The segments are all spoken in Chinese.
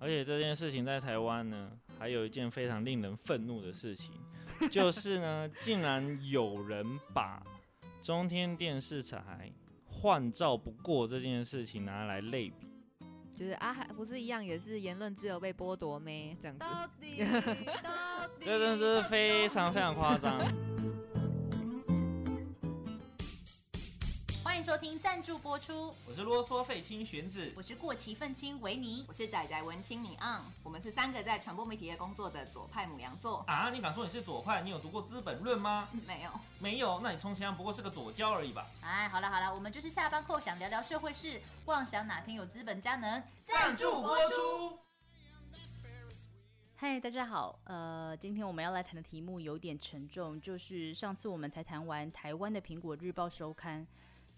而且这件事情在台湾呢，还有一件非常令人愤怒的事情，就是呢，竟然有人把中天电视台换照不过这件事情拿来类比。就是啊，还不是一样，也是言论自由被剥夺咩？这样子，到底 到底，这真的是非常非常夸张。收听赞助播出，我是啰嗦废青玄子，我是过期愤青维尼。我是仔仔文青你昂，我们是三个在传播媒体业工作的左派母羊座。啊，你敢说你是左派？你有读过《资本论》吗？没有，没有，那你充其量不过是个左交而已吧。哎，好了好了，我们就是下班后想聊聊社会事，妄想哪天有资本家能赞助播出。嗨，大家好，呃，今天我们要来谈的题目有点沉重，就是上次我们才谈完台湾的《苹果日报》收刊，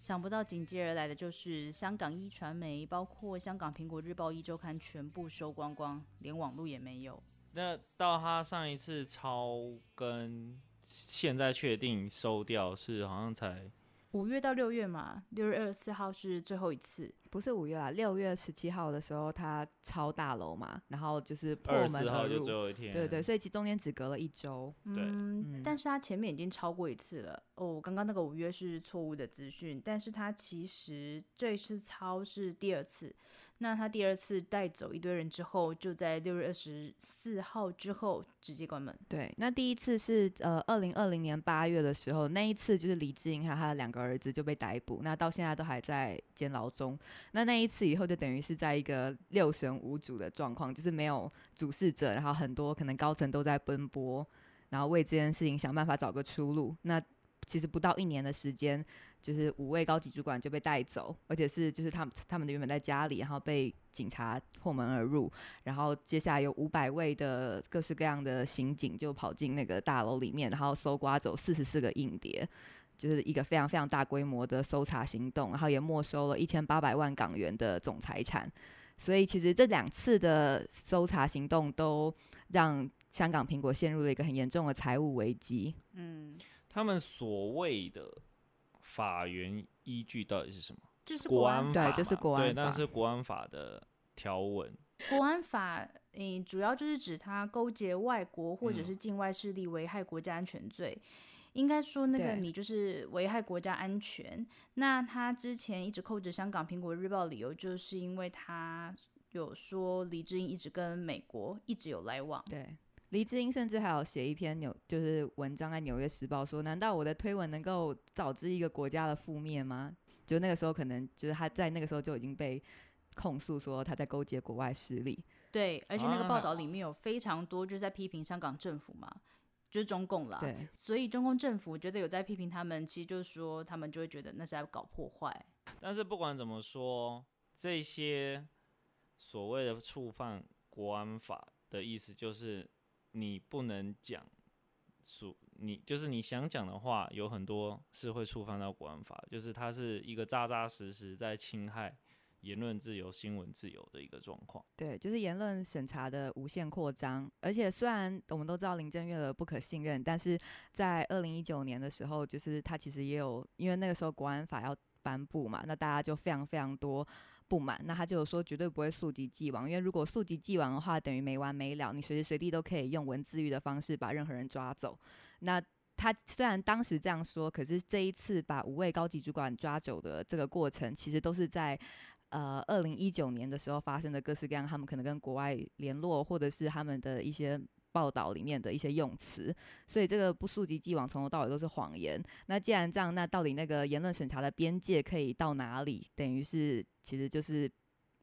想不到紧接而来的就是香港一传媒，包括香港《苹果日报》一周刊全部收光光，连网络也没有。那到他上一次抄跟现在确定收掉是好像才五月到六月嘛，六月二十四号是最后一次。不是五月啦，六月十七号的时候，他抄大楼嘛，然后就是破二十四号就门而入，最后一天。对对，所以其中间只隔了一周。对嗯嗯，但是他前面已经超过一次了哦。刚刚那个五月是错误的资讯，但是他其实这一次超是第二次。那他第二次带走一堆人之后，就在六月二十四号之后直接关门。对，那第一次是呃二零二零年八月的时候，那一次就是李志英还有他的两个儿子就被逮捕，那到现在都还在监牢中。那那一次以后，就等于是在一个六神无主的状况，就是没有主事者，然后很多可能高层都在奔波，然后为这件事情想办法找个出路。那其实不到一年的时间，就是五位高级主管就被带走，而且是就是他们他们的原本在家里，然后被警察破门而入，然后接下来有五百位的各式各样的刑警就跑进那个大楼里面，然后搜刮走四十四个硬碟。就是一个非常非常大规模的搜查行动，然后也没收了一千八百万港元的总财产。所以其实这两次的搜查行动都让香港苹果陷入了一个很严重的财务危机。嗯，他们所谓的法源依据到底是什么？就是国安法就是国安法是国安法的条文，国安法，嗯，主要就是指他勾结外国或者嗯是境外势力危害国家安全罪。应该说，那个你就是危害国家安全。那他之前一直扣着香港《苹果日报》，理由就是因为他有说李志英一直跟美国一直有来往。对，黎智英甚至还有写一篇纽就是文章在《纽约时报》说，难道我的推文能够导致一个国家的覆灭吗？就那个时候可能就是他在那个时候就已经被控诉说他在勾结国外势力。对，而且那个啊报道里面有非常多就是在批评香港政府嘛，就是中共啦。对，所以中共政府觉得有在批评他们，其实就是说他们就会觉得那是在搞破坏。但是不管怎么说，这些所谓的触犯国安法的意思，就是你不能讲属你，就是你想讲的话，有很多是会触犯到国安法，就是它是一个扎扎实实在侵害言论自由、新闻自由的一个状况。对，就是言论审查的无限扩张，而且虽然我们都知道林郑月娥不可信任，但是在二零一九年的时候，就是他其实也有，因为那个时候国安法要颁布嘛，那大家就非常非常多不满，那他就有说绝对不会溯及既往，因为如果溯及既往的话，等于没完没了，你随时随地都可以用文字狱的方式把任何人抓走。那他虽然当时这样说，可是这一次把五位高级主管抓走的这个过程，其实都是在呃，二零一九年的时候发生的各式各样，他们可能跟国外联络，或者是他们的一些报道里面的一些用词，所以这个不溯及既往，从头到尾都是谎言。那既然这样，那到底那个言论审查的边界可以到哪里？等于是其实就是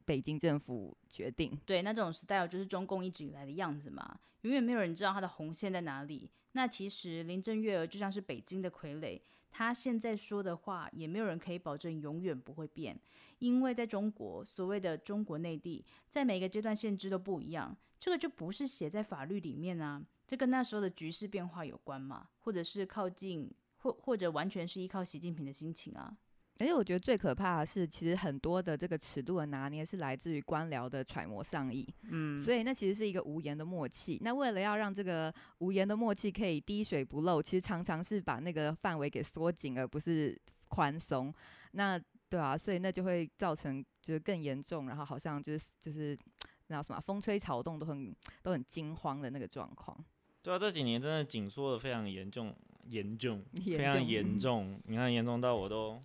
北京政府决定。对，那这种 style 就是中共一直以来的样子嘛，永远没有人知道他的红线在哪里。那其实林郑月娥就像是北京的傀儡，她现在说的话也没有人可以保证永远不会变，因为在中国，所谓的中国内地，在每个阶段限制都不一样，这个就不是写在法律里面啊，这跟那时候的局势变化有关嘛，或者是靠近，或或者完全是依靠习近平的心情啊。而且我觉得最可怕的是，其实很多的这个尺度的拿捏是来自于官僚的揣摩上意，嗯，所以那其实是一个无言的默契。那为了要让这个无言的默契可以滴水不漏，其实常常是把那个范围给缩紧，而不是宽松。那对啊，所以那就会造成就是更严重，然后好像就是就是然后什么风吹草动都很都很惊慌的那个状况。对啊，这几年真的紧缩的非常严重，严重，严非常重严重。你看严重到我都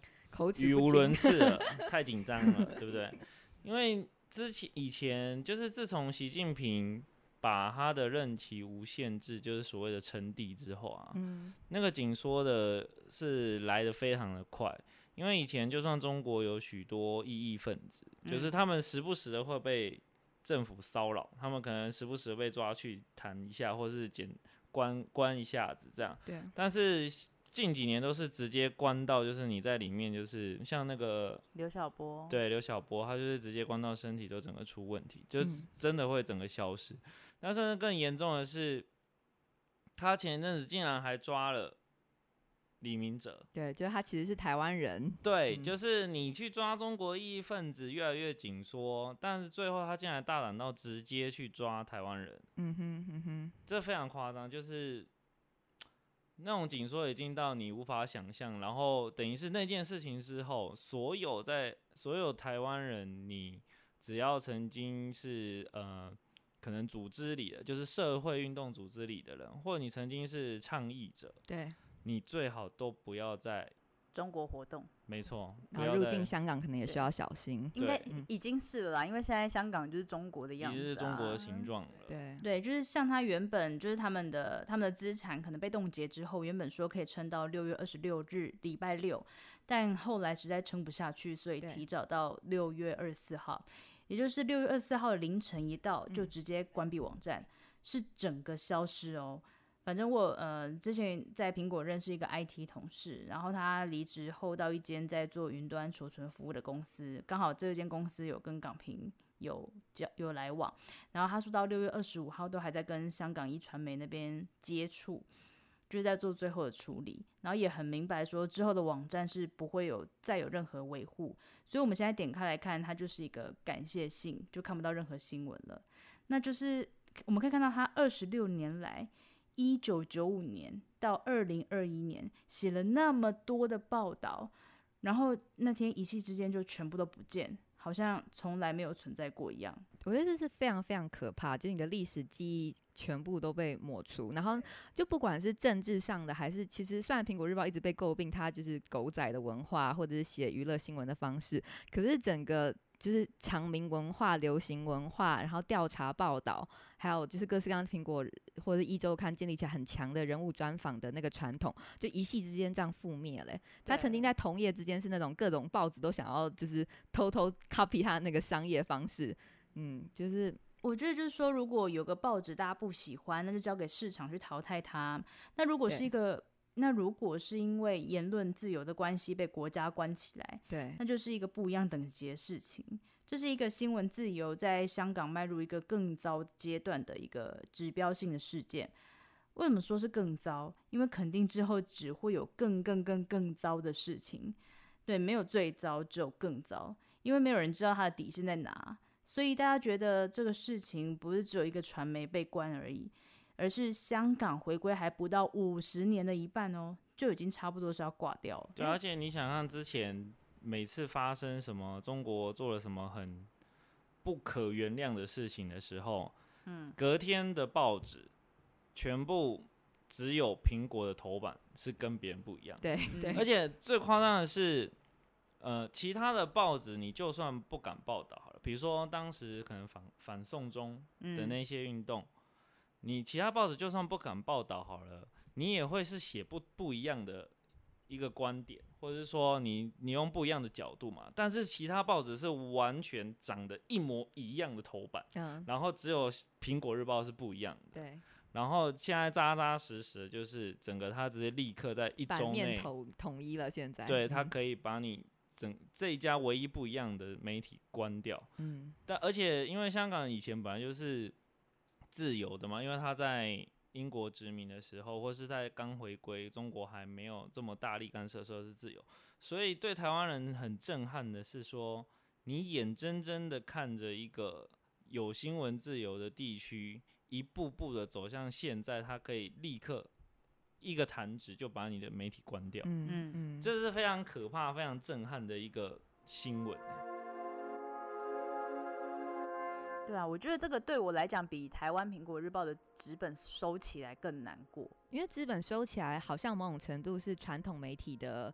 语无伦次了，太紧张了，对不对？因为之前以前就是自从习近平把他的任期无限制，就是所谓的称帝之后啊，嗯，那个紧缩的是来的非常的快。因为以前就算中国有许多异议分子，就是嗯他们时不时的会被政府骚扰，他们可能时不时被抓去谈一下，或是检关关一下子这样。对，但是近几年都是直接关到，就是你在里面，就是像那个刘晓波，对刘晓波，他就是直接关到身体都整个出问题，就嗯真的会整个消失。那甚至更严重的是，他前一阵子竟然还抓了李明哲。对，就是他其实是台湾人，对，嗯就是你去抓中国异议分子越来越紧缩，但是最后他竟然大胆到直接去抓台湾人，嗯哼嗯哼，这非常夸张，就是那种紧缩已经到你无法想象。然后等于是那件事情之后，所有在所有台湾人，你只要曾经是呃可能组织里的，就是社会运动组织里的人，或者你曾经是倡议者，对，你最好都不要在中国活动。没错，然后入境香港可能也需要小心。应该已经是了啦，因为现在香港就是中国的样子、啊，已经是中国的形状了。对，对，就是像他原本就是他们的他们的资产可能被冻结之后，原本说可以撑到六月二十六日礼拜六，但后来实在撑不下去，所以提早到六月二十四号，也就是六月二十四号的凌晨一到就嗯。直接关闭网站，是整个消失哦。反正我呃之前在苹果认识一个 IT 同事，然后他离职后到一间在做云端储存服务的公司，刚好这间公司有跟港平有交有来往，然后他说到六月二十五号都还在跟香港一传媒那边接触，就是在做最后的处理，然后也很明白说之后的网站是不会有再有任何维护，所以我们现在点开来看，它就是一个感谢信，就看不到任何新闻了。那就是我们可以看到他二十六年来，一九九五年到二零二一年写了那么多的报道，然后那天一气之间就全部都不见，好像从来没有存在过一样。我觉得这是非常非常可怕，就是你的历史记忆全部都被抹除，然后就不管是政治上的，还是其实虽然苹果日报一直被诟病它就是狗仔的文化，或者是写娱乐新闻的方式，可是整个就是长明文化、流行文化，然后调查报道，还有就是各式各样苹果或者一周刊建立起来很强的人物专访的那个传统，就一夕之间这样覆灭嘞欸、他曾经在同业之间是那种各种报纸都想要就是偷偷 copy 他的那个商业方式。嗯，就是我觉得就是说，如果有个报纸大家不喜欢，那就交给市场去淘汰它。那如果是一个，那如果是因为言论自由的关系被国家关起来，对那就是一个不一样等级的事情。这是一个新闻自由在香港迈入一个更糟阶段的一个指标性的事件。为什么说是更糟？因为肯定之后只会有更更更更糟的事情。对，没有最糟，只有更糟，因为没有人知道他的底线在哪。所以大家觉得这个事情不是只有一个传媒被关而已，而是香港回归还不到五十年的一半哦，就已经差不多是要挂掉了。对，而且你想象之前每次发生什么中国做了什么很不可原谅的事情的时候，嗯，隔天的报纸全部只有苹果的头版是跟别人不一样，对嗯。对，而且最夸张的是，呃，其他的报纸你就算不敢报道好了，比如说当时可能反反送中的嗯。那些运动，你其他报纸就算不敢报道好了，你也会是写不不一样的一个观点，或者是说你你用不一样的角度嘛。但是其他报纸是完全长得一模一样的头版，嗯，然后只有苹果日报是不一样的。对，然后现在扎扎实实就是整个它直接立刻在一周内，面统统一了，现在对它嗯可以把你整这一家唯一不一样的媒体关掉。嗯但而且因为香港以前本来就是自由的嘛，因为他在英国殖民的时候，或是在刚回归中国还没有这么大力干涉的时候是自由，所以对台湾人很震撼的是说，你眼睁睁的看着一个有新闻自由的地区，一步步的走向现在，他可以立刻一个弹指就把你的媒体关掉，嗯嗯嗯，这是非常可怕、非常震撼的一个新闻。对啊，我觉得这个对我来讲比台湾苹果日报的纸本收起来更难过。因为纸本收起来，好像某种程度是传统媒体的，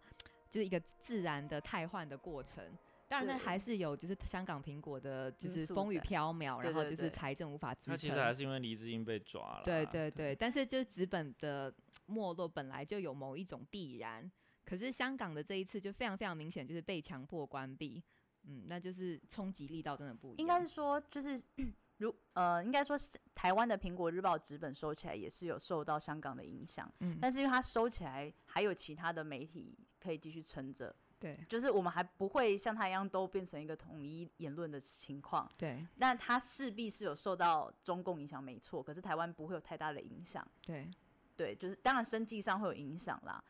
就是一个自然的汰换的过程。当然，那对还是有就是香港苹果的，就是风雨在飘渺，然后就是财政无法支撑。那其实还是因为黎智英被抓了。对对对，但是就是纸本的没落本来就有某一种必然，可是香港的这一次就非常非常明显，就是被强迫关闭。嗯，那就是冲击力道真的不一样。应该是说，就是 如呃，应该说是台湾的苹果日报纸本收起来也是有受到香港的影响，嗯，但是因为它收起来，还有其他的媒体可以继续撑着，对就是我们还不会像他一样都变成一个统一言论的情况。对那他势必是有受到中共影响，没错。可是台湾不会有太大的影响，对对，就是当然生计上会有影响啦。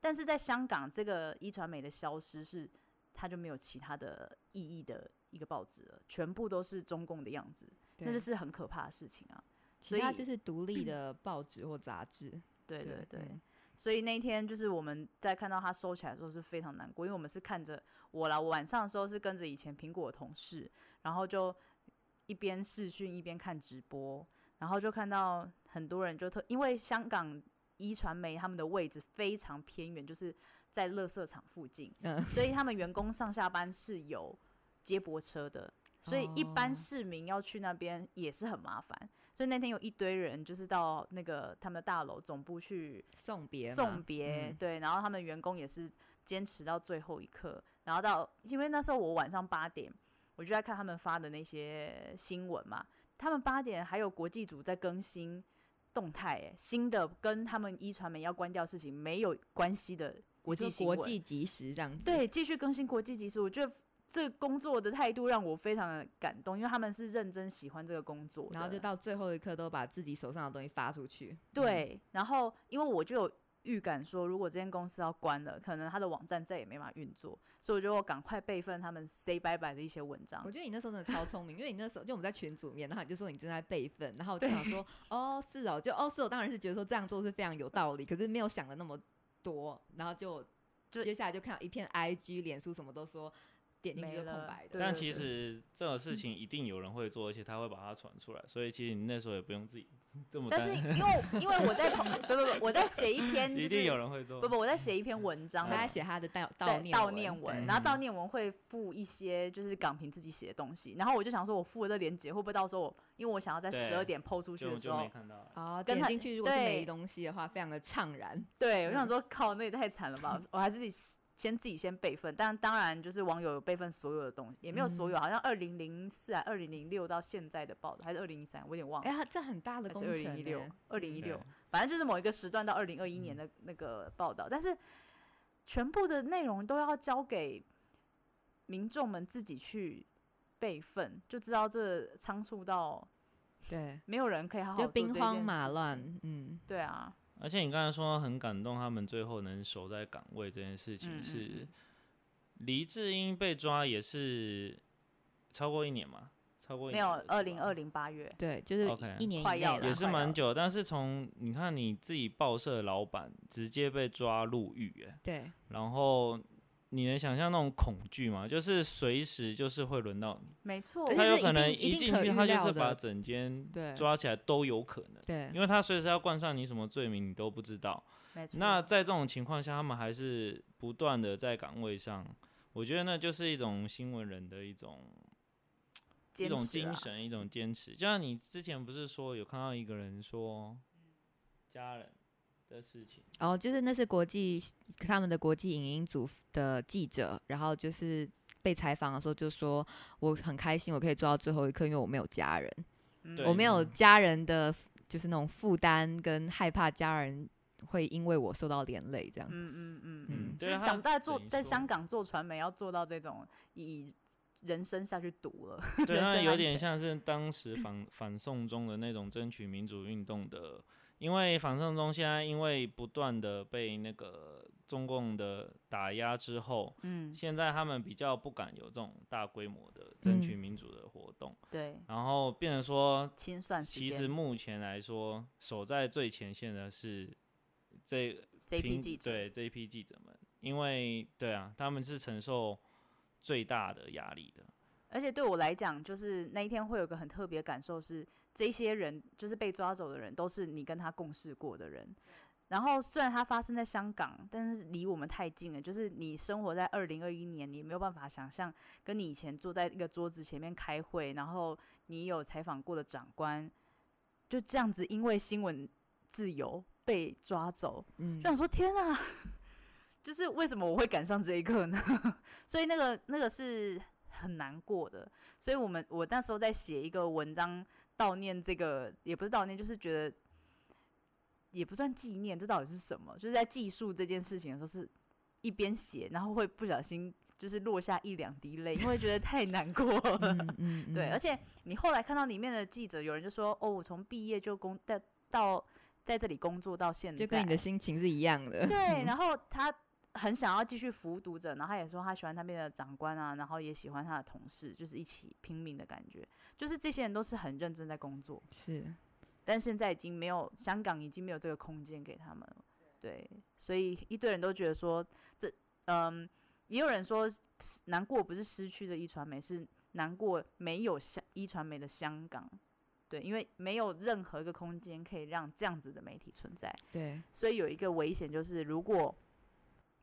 但是在香港，这个一传媒的消失是，它就没有其他的意义的一个报纸了，全部都是中共的样子，那对就是很可怕的事情啊。所以就是独立 的报纸或杂志。对对对，嗯所以那一天就是我们在看到它收起来的时候是非常难过，因为我们是看着我啦，我晚上的时候是跟着以前苹果的同事，然后就一边视讯一边看直播，然后就看到很多人就特因为香港一传媒他们的位置非常偏远，就是在垃圾场附近，嗯，所以他们员工上下班是有接驳车的，所以一般哦市民要去那边也是很麻烦。所以那天有一堆人就是到那个他们的大楼总部去送别送别，嗯。对，然后他们员工也是坚持到最后一刻，然后到因为那时候我晚上八点，我就在看他们发的那些新闻嘛，他们八点还有国际组在更新动态，哎，新的跟他们一传媒要关掉事情没有关系的国际国际即时这样子。对，继续更新国际即时，我觉得。这个工作的态度让我非常的感动，因为他们是认真喜欢这个工作，然后就到最后一刻都把自己手上的东西发出去。嗯对，然后因为我就有预感说，如果这间公司要关了，可能他的网站再也没法运作，所以我就赶快备份他们 say 拜拜的一些文章我。觉得你那时候真的超聪明，因为你那时候就我们在群组里面，然后你就说你正在备份，然后我就想说，哦，是哦，就哦是我当然是觉得说这样做是非常有道理，可是没有想的那么多，然后就就接下来就看到一片 IG、脸书什么都说点进去就空白的，对但其实这种事情一定有人会做，而且他会把它传出来，所以其实你那时候也不用自己 这么。但是因为因为我在跑不不不，我在写一篇就 一定有是人会做。不不，我在写一篇文章，大家写他的悼悼对悼念文然后悼念文会附一些就是港平自己写的东西，然后我就想说，我附了这链接会不会到时候我因为我想要在对十二点抛出去的时候就就没，看到了。哦，跟进去如果是没东西的话，非常的怅然。对，我想说，靠，那也太惨了吧！我还是自己先自己先备份，但当然就是网友有备份所有的东西，也没有所有，好像二零零四啊、二零零六到现在的报道，还是二零一三，我有点忘了，哎呀，这很大的工程零一六欸，二零一六，反正就是某一个时段到二零二一年的那个报道，但是全部的内容都要交给民众们自己去备份，就知道这仓促到对，没有人可以好好兵荒马。乱，嗯，对啊，而且你刚才说很感动，他们最后能守在岗位这件事嗯情嗯是嗯。黎智英被抓也是超过一年嘛？超过一没有年了是吧？二零二零八月，对，就是 OK 一年以内啦快要也是蛮久，但是从你看你自己报社的老板直接被抓入狱，哎，对，然后你能想象那种恐惧吗？就是随时就是会轮到你，没错他有可能一进去他就是把整间抓起来都有可能，对，因为他随时要冠上你什么罪名你都不知道。没错。那在这种情况下，他们还是不断的在岗位上，我觉得那就是一种新闻人的一种 一种精神，一种坚持。就像你之前不是说有看到一个人说家人的事情，哦，就是那是国际他们的国际影音组的记者，然后就是被采访的时候就说，我很开心我可以做到最后一刻，因为我没有家人，嗯我没有家人的，就是那种负担跟害怕家人会因为我受到连累这样。嗯嗯嗯嗯嗯，就是想在做在香港做传媒，要做到这种以人生下去赌了。对，人那有点像是当时反反送中的那种争取民主运动的，因为反送中现在因为不断的被那个中共的打压之后，嗯，现在他们比较不敢有这种大规模的争取嗯。民主的活动，对，然后变成说，清算其实目前来说，守在最前线的是这这一批记者，对这一批记者们，因为对啊，他们是承受最大的压力的。而且对我来讲，就是那一天会有个很特别的感受是，这些人就是被抓走的人，都是你跟他共事过的人。然后虽然它发生在香港，但是离我们太近了，就是你生活在二零二一年，你没有办法想象，跟你以前坐在一个桌子前面开会，然后你有采访过的长官，就这样子因为新闻自由被抓走，嗯就想说天啊，就是为什么我会赶上这一刻呢？所以那个那个是很难过的。所以我们我那时候在写一个文章悼念这个，也不是悼念，就是觉得也不算纪念，这到底是什么？就是在记述这件事情的时候，是一边写，然后会不小心就是落下一两滴泪，因为觉得太难过了。嗯嗯，对，嗯而且你后来看到里面的记者，有人就说：“哦，我从毕业就工到到在这里工作到现在，就跟你的心情是一样的。对，然后他很想要继续服务读者，然后他也说他喜欢那边的长官啊，然后也喜欢他的同事，就是一起拼命的感觉。就是这些人都是很认真在工作，是，但现在已经没有香港已经没有这个空间给他们了。对，所以一堆人都觉得说，这嗯，也有人说难过不是失去的一传媒，是难过没有香一传媒的香港。对，因为没有任何一个空间可以让这样子的媒体存在。对，所以有一个危险就是，如果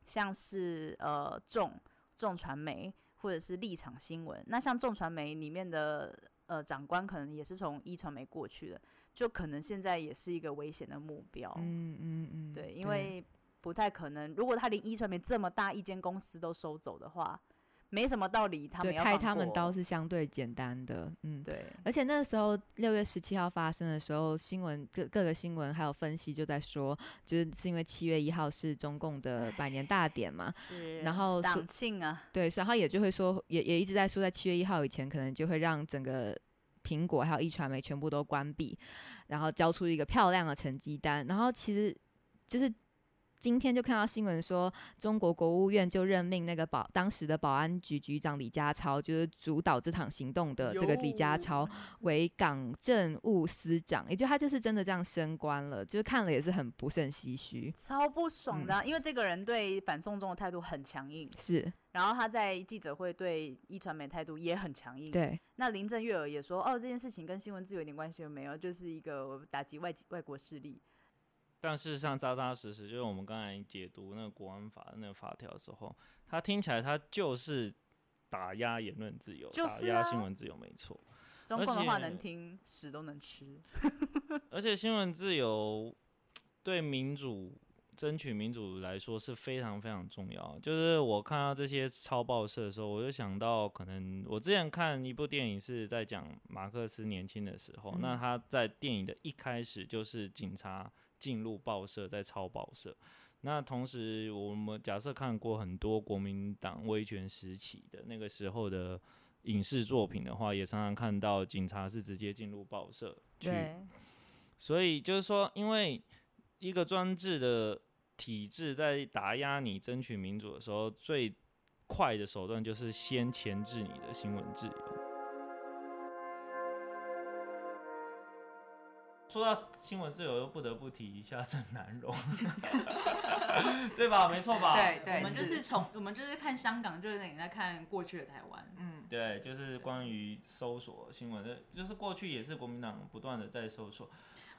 像是呃众众传媒或者是立场新闻，那像众传媒里面的呃长官可能也是从一传媒过去的，就可能现在也是一个危险的目标。嗯嗯嗯，对，因为不太可能，如果他连一传媒这么大一间公司都收走的话，没什么道理他们对开他们刀是相对简单的，嗯。对而且那个时候六月十七号发生的时候，新闻各各个新闻还有分析就在说，就是是因为七月一号是中共的百年大典嘛，是然后所党庆啊，对，然后也就会说，也也一直在说，在七月一号以前，可能就会让整个苹果还有一传媒全部都关闭，然后交出一个漂亮的成绩单。然后其实就是今天就看到新闻说，中国国务院就任命那个保当时的保安局局长李家超，就是主导这场行动的这个李家超为港政务司长，也就他就是真的这样升官了，就是看了也是很不胜唏嘘。超不爽嗯的啊、因为这个人对反送中的态度很强硬，是然后他在记者会对一传媒态度也很强硬。，对，那林郑月娥也说，哦，这件事情跟新闻自由一点关系都没有，就是一个打击外籍外国势力。但事实上，扎扎实实，就是我们刚才解读那个国安法的那个法条的时候，它听起来它就是打压言论自由，就是打压啊新闻自由，没错。中共的话能听，屎都能吃。而且新闻自由对民主争取民主来说是非常非常重要。就是我看到这些超报社的时候，我就想到，可能我之前看一部电影是在讲马克思年轻的时候，那嗯他在电影的一开始就是警察进入报社在抄报社。那同时，我们假设看过很多国民党威权时期的那个时候的影视作品的话，也常常看到警察是直接进入报社去，所以就是说，因为一个专制的体制在打压你、争取民主的时候，最快的手段就是先钳制你的新闻自由。说到新闻自由，又不得不提一下郑南榕，对吧？没错吧？对对我们就是从我们就是看香港，就是你在看过去的台湾。嗯，对，就是关于搜索新闻的，就是过去也是国民党不断的在搜索，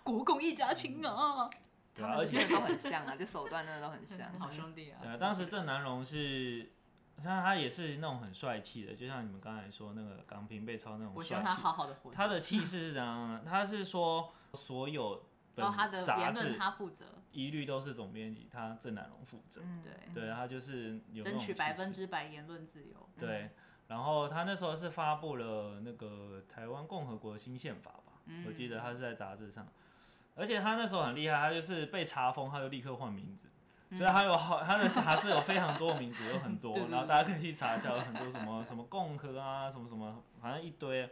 国共一家亲啊，对吧？而且都很像啊，就手段真的都很像。好兄弟啊对啊，当时郑南榕是，像他也是那种很帅气的，就像你们刚才说那个港平被抄那种我希帅气。望他好好的活。他的气势是怎样呢？他是说所有然后他的杂言论志他负责，一律都是总编辑，他郑南榕负责。嗯，对，对，他就是有那争取百分之百言论自由。对。然后他那时候是发布了那个台湾共和国新宪法吧，我记得他是在杂志上，而且他那时候很厉害，他就是被查封，他就立刻换名字。所以他有好，他的杂志有非常多名字，有很多然后大家可以去查一下，有很多什么什么共和啊，什么什么，反正一堆。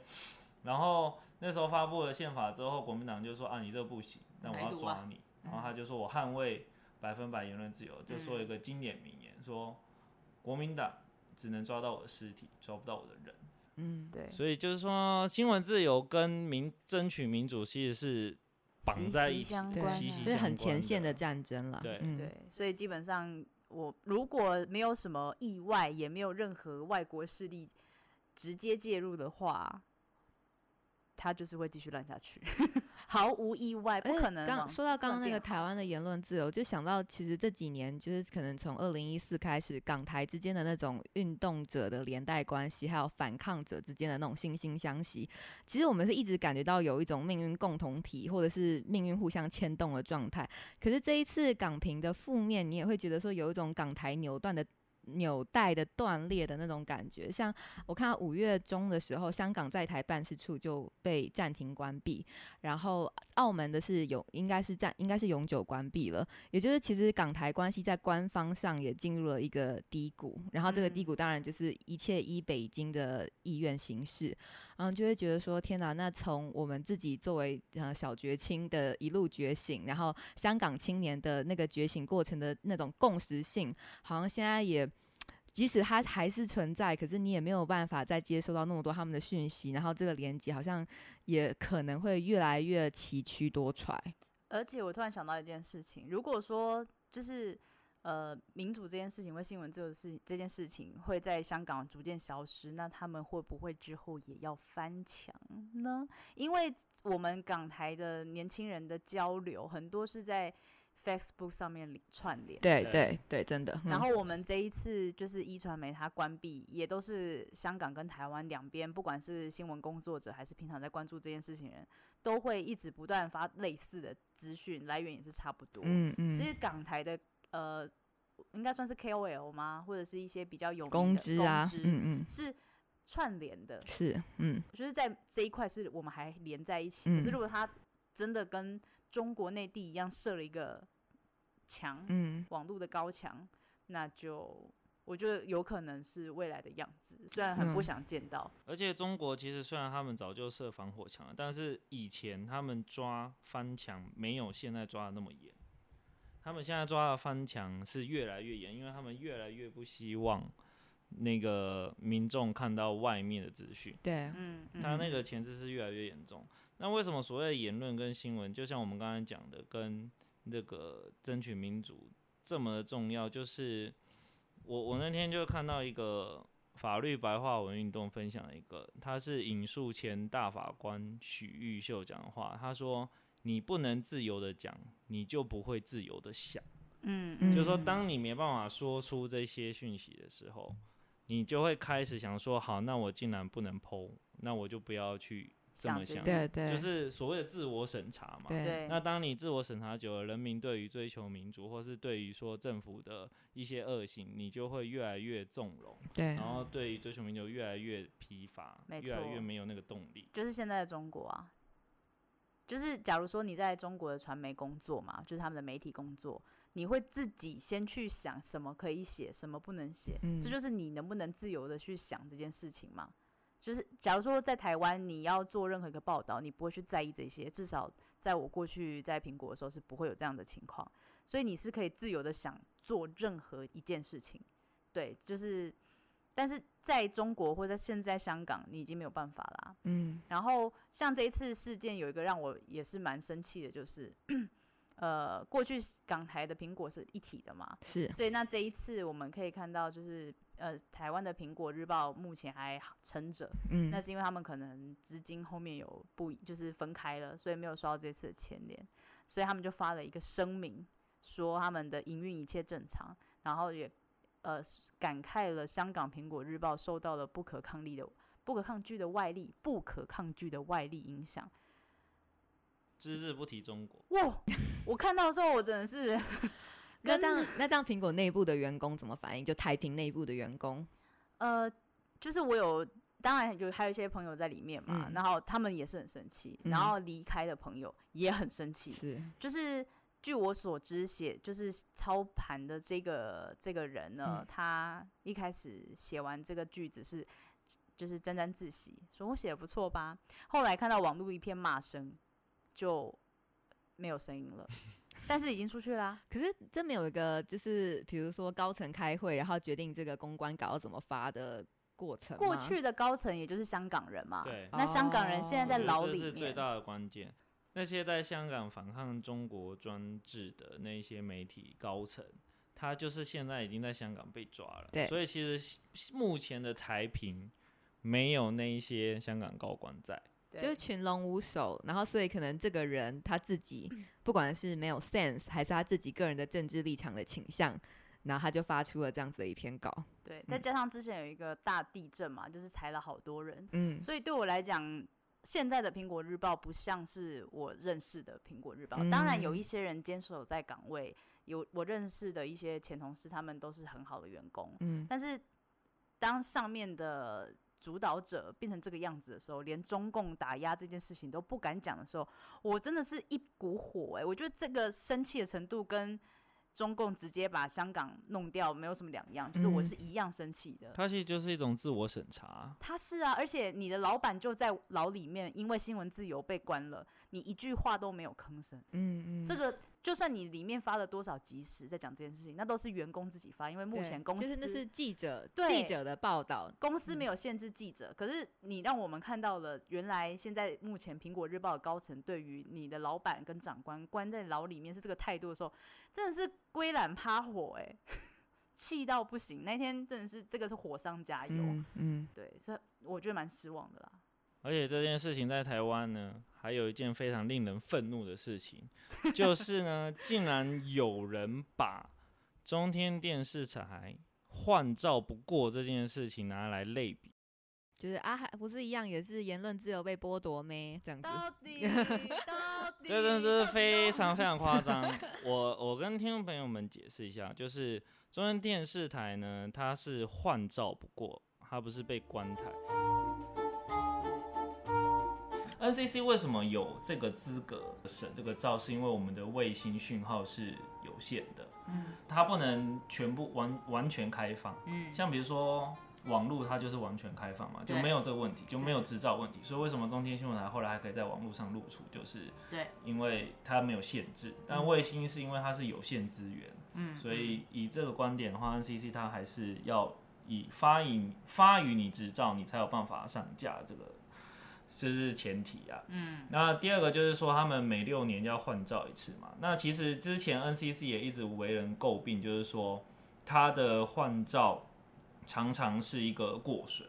然后那时候发布了宪法之后，国民党就说啊，你这不行，那我要抓你。然后他就说我捍卫百分百言论自由，就说嗯一个经典名言，说国民党只能抓到我的尸体，抓不到我的人。嗯，对，所以就是说，新闻自由跟民争取民主其实是绑息息在一起的，对相关啊息息这是很前线的的战争了。对嗯，对，所以基本上我如果没有什么意外，也没有任何外国势力直接介入的话，它就是会继续烂下去，毫无意外，不可能哦。刚说到刚刚那个台湾的言论自由，就想到其实这几年就是可能从二零一四开始，港台之间的那种运动者的连带关系，还有反抗者之间的那种惺惺相惜，其实我们是一直感觉到有一种命运共同体，或者是命运互相牵动的状态。可是这一次港评的负面，你也会觉得说有一种港台扭断的。纽带的断裂的那种感觉，像我看到五月中的时候，香港在台办事处就被暂停关闭，然后澳门的是有应该是暂应该是永久关闭了，也就是其实港台关系在官方上也进入了一个低谷，然后这个低嗯。谷当然就是一切依北京的意愿行事，然后就会觉得说天哪，那从我们自己作为呃小觉青的一路觉醒，然后香港青年的那个觉醒过程的那种共识性，好像现在也。即使它还是存在，可是你也没有办法再接收到那么多他们的讯息，然后这个连接好像也可能会越来越崎岖多舛。而且我突然想到一件事情，如果说就是呃民主这件事情或新闻自由事这件事情会在香港逐渐消失，那他们会不会之后也要翻墙呢？因为我们港台的年轻人的交流很多是在 Facebook 上面串联。对对对对，真的。嗯然后我们这一次就是一传媒它关闭，也都是香港跟台湾两边，不管是新闻工作者还是平常在关注这件事情的人，都会一直不断发类似的资讯，来源也是差不多。嗯嗯，其实港台的呃，应该算是 KOL 吗？或者是一些比较有名公的知啊，知嗯嗯，是串联的，是，嗯就是在这一块是我们还连在一起。可是嗯如果他真的跟中国内地一样设了一个墙，嗯网络的高墙，那就我觉得有可能是未来的样子，虽然很不嗯想见到。而且中国其实虽然他们早就设防火墙了，但是以前他们抓翻墙没有现在抓的那么严。他们现在抓的翻墙是越来越严，因为他们越来越不希望那个民众看到外面的资讯。对，嗯，嗯他那个前置是越来越严重。那为什么所谓的言论跟新闻，就像我们刚才讲的，跟那个争取民主这么的重要？就是我我那天就看到一个法律白话文运动分享一个，他是引述前大法官许玉秀讲的话，他说：“你不能自由的讲，你就不会自由的想。”嗯，嗯就是说，当你没办法说出这些讯息的时候，你就会开始想说：好，那我竟然不能剖，那我就不要去这么想。对对，就是所谓的自我审查嘛。对对，那当你自我审查久了，人民对于追求民主，或是对于说政府的一些恶行，你就会越来越纵容，对然后对于追求民主越来越疲乏，越来越没有那个动力。就是现在的中国啊，就是假如说你在中国的传媒工作嘛，就是他们的媒体工作，你会自己先去想什么可以写，什么不能写，嗯这就是你能不能自由的去想这件事情嘛。就是假如说在台湾你要做任何一个报道，你不会去在意这些，至少在我过去在苹果的时候是不会有这样的情况，所以你是可以自由的想做任何一件事情，对，就是，但是在中国或者现在香港，你已经没有办法啦。嗯。然后像这一次事件，有一个让我也是蛮生气的，就是，呃，过去港台的苹果是一体的嘛，是，所以那这一次我们可以看到，就是呃，台湾的苹果日报目前还撑着，嗯那是因为他们可能资金后面有不就是分开了，所以没有收到这次的牵连，所以他们就发了一个声明，说他们的营运一切正常，然后也呃感慨了香港苹果日报受到了不可抗力的、不可抗拒的外力、不可抗拒的外力影响。只字不提中国，哇！我看到之后，我真的是跟那这样那这样苹果内部的员工怎么反应？就台屏内部的员工，呃，就是我有，当然有还有一些朋友在里面嘛，嗯然后他们也是很生气，嗯然后离开的朋友也很生气，是，就是据我所知写就是操盘的这个这个人呢，嗯他一开始写完这个句子是就是沾沾自喜，说我写的不错吧，后来看到网络一片骂声，就没有声音了，但是已经出去啦、可是这没有一个就是比如说高层开会，然后决定这个公关稿要怎么发的过程。过去的高层也就是香港人嘛，对那香港人现在在牢里面，是最大的关键。那些在香港反抗中国专制的那些媒体高层，他就是现在已经在香港被抓了。对所以其实目前的台评没有那一些香港高官在。就是群龙无首，然后所以可能这个人他自己不管是没有 sense，还是他自己个人的政治立场的倾向，然后他就发出了这样子的一篇稿。对，再加上之前有一个大地震嘛，就是裁了好多人，嗯，所以对我来讲，现在的苹果日报不像是我认识的苹果日报。嗯当然有一些人坚守在岗位，有我认识的一些前同事，他们都是很好的员工。嗯，但是当上面的主导者变成这个样子的时候，连中共打压这件事情都不敢讲的时候，我真的是一股火哎、我觉得这个生气的程度跟中共直接把香港弄掉没有什么两样，就是我嗯是一样生气的。它其实就是一种自我审查。他是啊，而且你的老板就在牢里面，因为新闻自由被关了，你一句话都没有吭声。嗯嗯，这个就算你里面发了多少即时在讲这件事情，那都是员工自己发，因为目前公司就是那是记者对记者的报道，公司没有限制记者，可是你让我们看到了，原来现在目前苹果日报的高层对于你的老板跟长官关在牢里面是这个态度的时候，真的是归懒趴火哎、气到不行。那天真的是这个是火上加油，嗯嗯，对，所以我觉得蛮失望的啦。而且这件事情在台湾呢，还有一件非常令人愤怒的事情，就是呢，竟然有人把中天电视台换照不过这件事情拿来类比。就是啊，还不是一样，也是言论自由被剥夺咩？这样子，到底到底，这真的是非常非常夸张。我我跟听众朋友们解释一下，就是中央电视台呢，它是换照不过，它不是被关台。NCC 为什么有这个资格审这个照？是因为我们的卫星讯号是有限的，嗯它不能全部完完全开放。嗯像比如说网络，它就是完全开放嘛，就对没有这个问题，就没有执照问题。所以为什么中天新闻台后来还可以在网络上露出，就是对，因为它没有限制。但卫星是因为它是有限资源，嗯，所以以这个观点的话，NCC 它还是要以发予发予你执照，你才有办法上架这个。这是前提啊，嗯，那第二个就是说，他们每六年要换照一次嘛。那其实之前 NCC 也一直为人诟病，就是说它的换照常常是一个过水，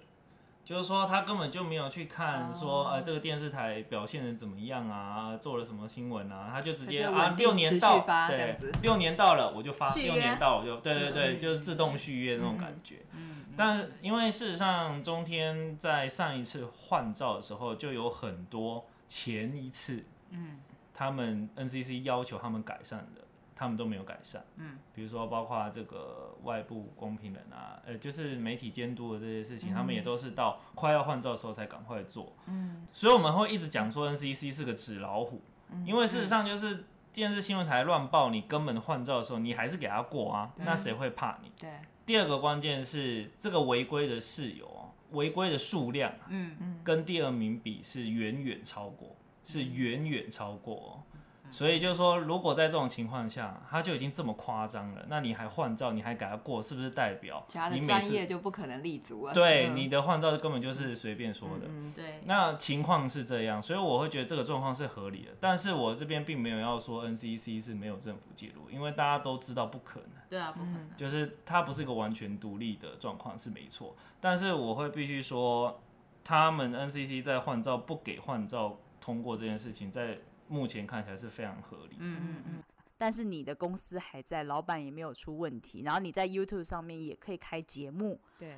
就是说他根本就没有去看说，哦。呃，这个电视台表现的怎么样啊，做了什么新闻啊，他就直接就啊六年到，对，六年到了我就发，六年到我就，对对对，嗯就是自动续约那种感觉。嗯，但是因为事实上，中天在上一次换照的时候，就有很多前一次，嗯，他们 NCC 要求他们改善的，他们都没有改善。嗯，比如说包括这个外部公平人啊，呃，就是媒体监督的这些事情，他们也都是到快要换照的时候才赶快做。嗯，所以我们会一直讲说 NCC 是个纸老虎，因为事实上就是。电视新闻台乱报，你根本换照的时候，你还是给他过啊，那谁会怕你？对，第二个关键是这个违规的事由哦，违规的数量啊嗯跟第二名比是远远超过，是远远超过哦。嗯所以就是说，如果在这种情况下，他就已经这么夸张了，那你还换照，你还给他过，是不是代表他你的专业就不可能立足了。嗯对你的换照根本就是随便说的？嗯对，那情况是这样，所以我会觉得这个状况是合理的。但是我这边并没有要说 NCC 是没有政府介入，因为大家都知道不可能。对啊，不可能，就是它不是一个完全独立的状况是没错，但是我会必须说，他们 NCC 在换照不给换照通过这件事情，在目前看起来是非常合理。嗯嗯嗯。但是你的公司还在，老板也没有出问题，然后你在 YouTube 上面也可以开节目，对，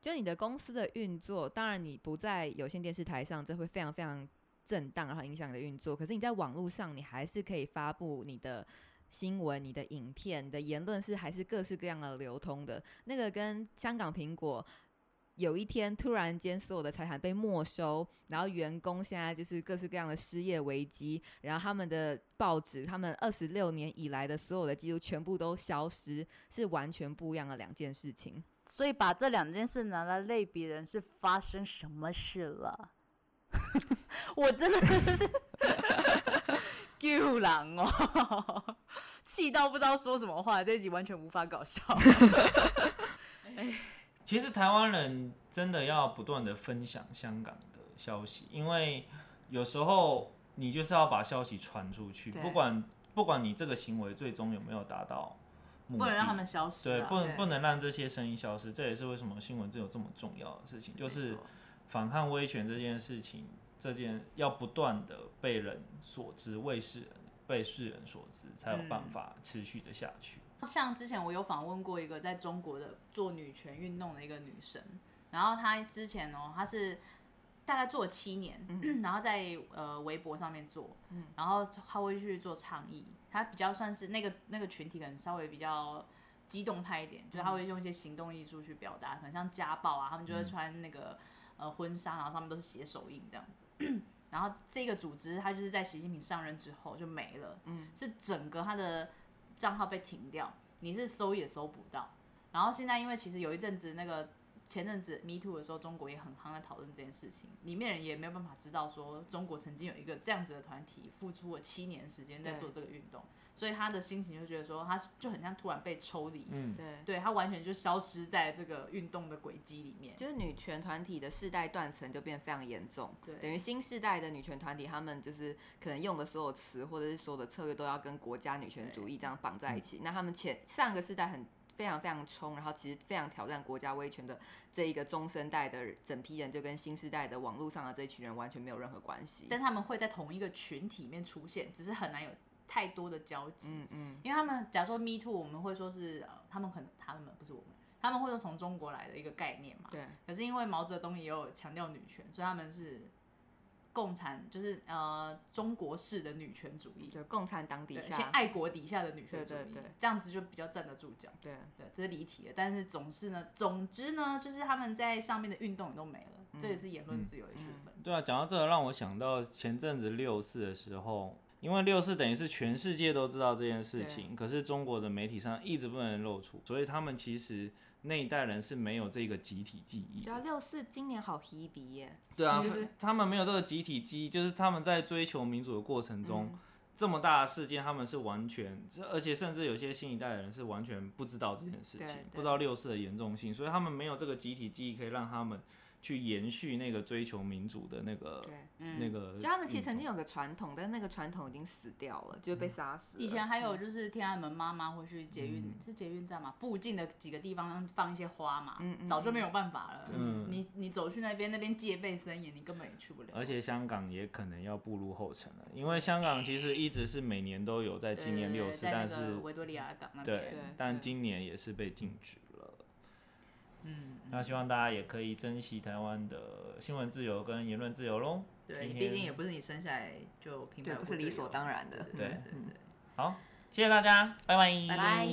就你的公司的运作，当然你不在有线电视台上，这会非常非常震荡，然后影响你的运作。可是你在网络上，你还是可以发布你的新闻、你的影片、你的言论是还是各式各样的流通的。那个跟香港苹果。有一天突然间所有的财产被没收，然后员工现在就是各式各样的失业危机，然后他们的报纸，他们二十六年以来的所有的记录全部都消失，是完全不一样的两件事情。所以把这两件事拿来类比人是发生什么事了？我真的是丢狼哦，气到不知道说什么话，这一集完全无法搞笑。其实台湾人真的要不断的分享香港的消息，因为有时候你就是要把消息传出去，不管不管你这个行为最终有没有达到目的，不能让他们消失。对不能不能让这些声音消失，这也是为什么新闻只有这么重要的事情，就是反抗威权这件事情，这件要不断的被人所知，为世人被世人所知，才有办法持续的下去。像之前我有访问过一个在中国的做女权运动的一个女生，然后她之前哦，她是大概做了七年，然后在呃微博上面做，然后她会去做倡议，她比较算是那个那个群体可能稍微比较激动派一点，就是她会用一些行动艺术去表达，可能像家暴啊，他们就会穿那个呃婚纱，然后上面都是写手印这样子。然后这个组织它就是在习近平上任之后就没了，嗯，是整个他的账号被停掉，你是搜也搜不到。然后现在因为其实有一阵子那个前阵子 Me Too 的时候，中国也很夯在讨论这件事情，里面人也没有办法知道说中国曾经有一个这样子的团体，付出了七年时间在做这个运动，所以他的心情就觉得说他就很像突然被抽离，嗯，对。对他完全就消失在这个运动的轨迹里面。就是女权团体的世代断层就变得非常严重，对等于新世代的女权团体，他们就是可能用的所有词或者是所有的策略都要跟国家女权主义这样绑在一起。那他们前上个世代很非常非常冲，然后其实非常挑战国家威权的这一个中生代的整批人，就跟新时代的网络上的这一群人完全没有任何关系。但他们会在同一个群体里面出现，只是很难有太多的交集。嗯嗯，因为他们假如说 Me Too，我们会说是、呃、他们可能他们不是我们，他们会说从中国来的一个概念嘛。对。可是因为毛泽东也有强调女权，所以他们是共产，就是呃中国式的女权主义，对，共产党底下，爱国底下的女权主义，对对对这样子就比较站得住脚。对对，这是离题了。但是总是呢，总之呢，就是他们在上面的运动也都没了，嗯这也是言论自由的一部分。对啊，讲到这个，让我想到前阵子六四的时候，因为六四等于是全世界都知道这件事情，可是中国的媒体上一直不能露出，所以他们其实那一代人是没有这个集体记忆对。啊，六四今年好 hebe 耶，对啊就是，他们没有这个集体记忆，就是他们在追求民主的过程中，嗯这么大的事件，他们是完全，这而且甚至有些新一代的人是完全不知道这件事情，不知道六四的严重性，所以他们没有这个集体记忆，可以让他们去延续那个追求民主的那个对。那个。就他们其实曾经有个传统，但那个传统已经死掉了，就是被杀死了。以前还有就是天安门妈妈会去捷运，嗯是捷运站嘛，附近的几个地方放一些花嘛，嗯嗯早就没有办法了。嗯你你走去那边，那边戒备森严，你根本也去不了。而且香港也可能要步入后尘了，因为香港其实一直是每年都有在纪念六四，但是维多利亚港那对边，，但今年也是被禁止了。嗯，那希望大家也可以珍惜台湾的新闻自由跟言论自由喽。对，毕竟也不是你生下来就平，不是理所当然的。对对对，好，谢谢大家，拜拜，拜拜。